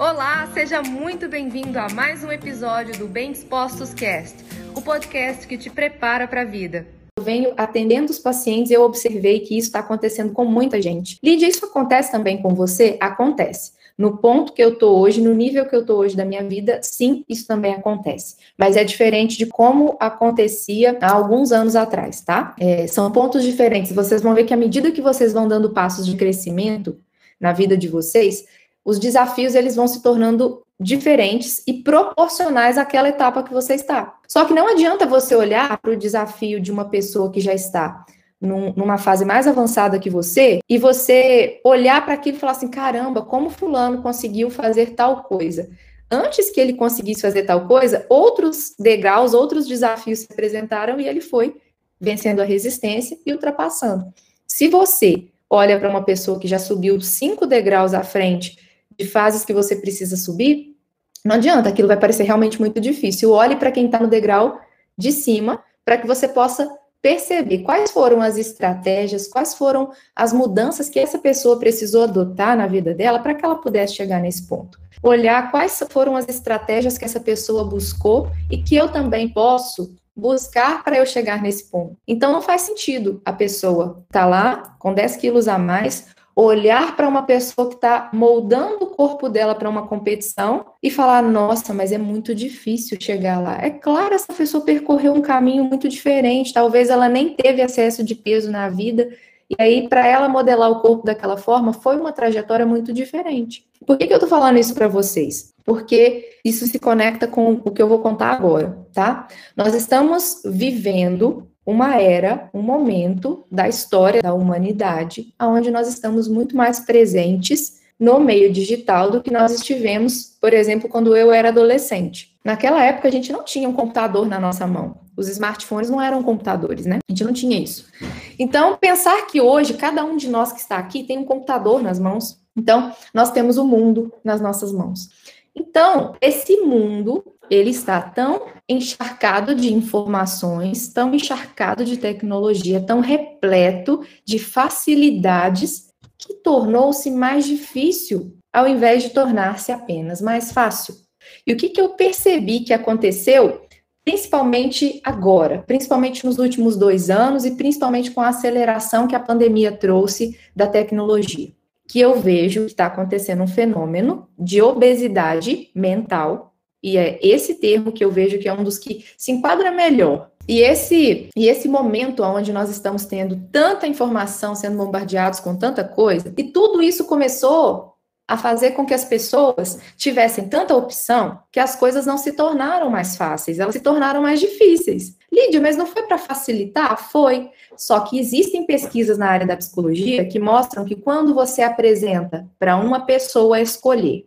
Olá, seja muito bem-vindo a mais um episódio do Bem Dispostos Cast, o podcast que te prepara para a vida. Eu venho atendendo os pacientes e eu observei que isso está acontecendo com muita gente. Lídia, isso acontece também com você? Acontece. No ponto que eu estou hoje, no nível que eu estou hoje da minha vida, sim, isso também acontece. Mas é diferente de como acontecia há alguns anos atrás, tá? É, são pontos diferentes. Vocês vão ver que à medida que vocês vão dando passos de crescimento na vida de vocês, os desafios eles vão se tornando diferentes e proporcionais àquela etapa que você está. Só que não adianta você olhar para o desafio de uma pessoa que já está num, numa fase mais avançada que você e você olhar para aquilo e falar assim: caramba, como Fulano conseguiu fazer tal coisa. Antes que ele conseguisse fazer tal coisa, outros degraus, outros desafios se apresentaram e ele foi vencendo a resistência e ultrapassando. Se você olha para uma pessoa que já subiu cinco degraus à frente de fases que você precisa subir, não adianta, aquilo vai parecer realmente muito difícil. Olhe para quem está no degrau de cima, para que você possa perceber quais foram as estratégias, quais foram as mudanças que essa pessoa precisou adotar na vida dela para que ela pudesse chegar nesse ponto. Olhar quais foram as estratégias que essa pessoa buscou e que eu também posso buscar para eu chegar nesse ponto. Então não faz sentido a pessoa estar tá lá com 10 quilos a mais olhar para uma pessoa que está moldando o corpo dela para uma competição e falar: nossa, mas é muito difícil chegar lá. É claro, essa pessoa percorreu um caminho muito diferente, talvez ela nem teve acesso de peso na vida. E aí, para ela modelar o corpo daquela forma, foi uma trajetória muito diferente. Por que, que eu estou falando isso para vocês? Porque isso se conecta com o que eu vou contar agora, tá? Nós estamos vivendo uma era, um momento da história da humanidade, onde nós estamos muito mais presentes no meio digital do que nós estivemos, por exemplo, quando eu era adolescente. Naquela época a gente não tinha um computador na nossa mão. Os smartphones não eram computadores, né? A gente não tinha isso. Então, pensar que hoje cada um de nós que está aqui tem um computador nas mãos. Então, nós temos o mundo nas nossas mãos. Então, esse mundo ele está tão encharcado de informações, tão encharcado de tecnologia, tão repleto de facilidades, que tornou-se mais difícil, ao invés de tornar-se apenas mais fácil. E o que, que eu percebi que aconteceu, principalmente agora, principalmente nos últimos dois anos e principalmente com a aceleração que a pandemia trouxe da tecnologia? Que eu vejo que está acontecendo um fenômeno de obesidade mental e é esse termo que eu vejo que é um dos que se enquadra melhor. E esse, e esse momento onde nós estamos tendo tanta informação, sendo bombardeados com tanta coisa, e tudo isso começou a fazer com que as pessoas tivessem tanta opção que as coisas não se tornaram mais fáceis, elas se tornaram mais difíceis. Lídia, mas não foi para facilitar? Foi. Só que existem pesquisas na área da psicologia que mostram que quando você apresenta para uma pessoa escolher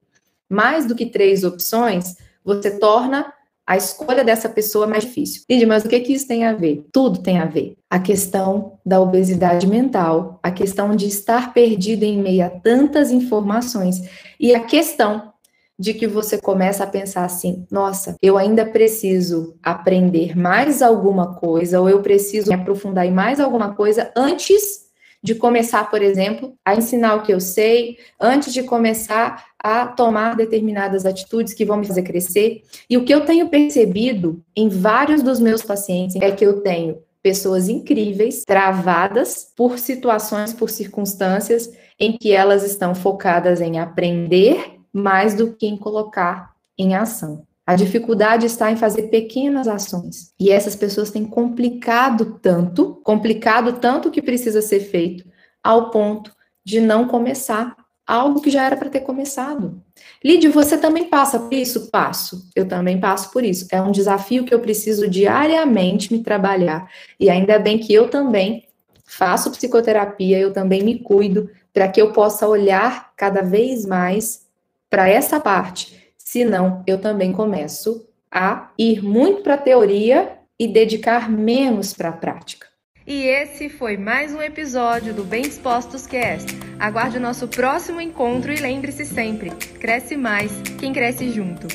mais do que três opções, você torna a escolha dessa pessoa mais difícil. Lídia, mas o que, que isso tem a ver? Tudo tem a ver. A questão da obesidade mental, a questão de estar perdido em meio a tantas informações e a questão de que você começa a pensar assim: nossa, eu ainda preciso aprender mais alguma coisa, ou eu preciso me aprofundar em mais alguma coisa antes de começar, por exemplo, a ensinar o que eu sei, antes de começar a tomar determinadas atitudes que vão me fazer crescer. E o que eu tenho percebido em vários dos meus pacientes é que eu tenho pessoas incríveis, travadas por situações, por circunstâncias em que elas estão focadas em aprender mais do que em colocar em ação. A dificuldade está em fazer pequenas ações. E essas pessoas têm complicado tanto, complicado tanto que precisa ser feito, ao ponto de não começar algo que já era para ter começado. Lídia, você também passa por isso? Passo. Eu também passo por isso. É um desafio que eu preciso diariamente me trabalhar. E ainda bem que eu também faço psicoterapia, eu também me cuido para que eu possa olhar cada vez mais para essa parte senão eu também começo a ir muito para a teoria e dedicar menos para a prática. E esse foi mais um episódio do Bem Dispostos Cast. Aguarde o nosso próximo encontro e lembre-se sempre: cresce mais quem cresce junto.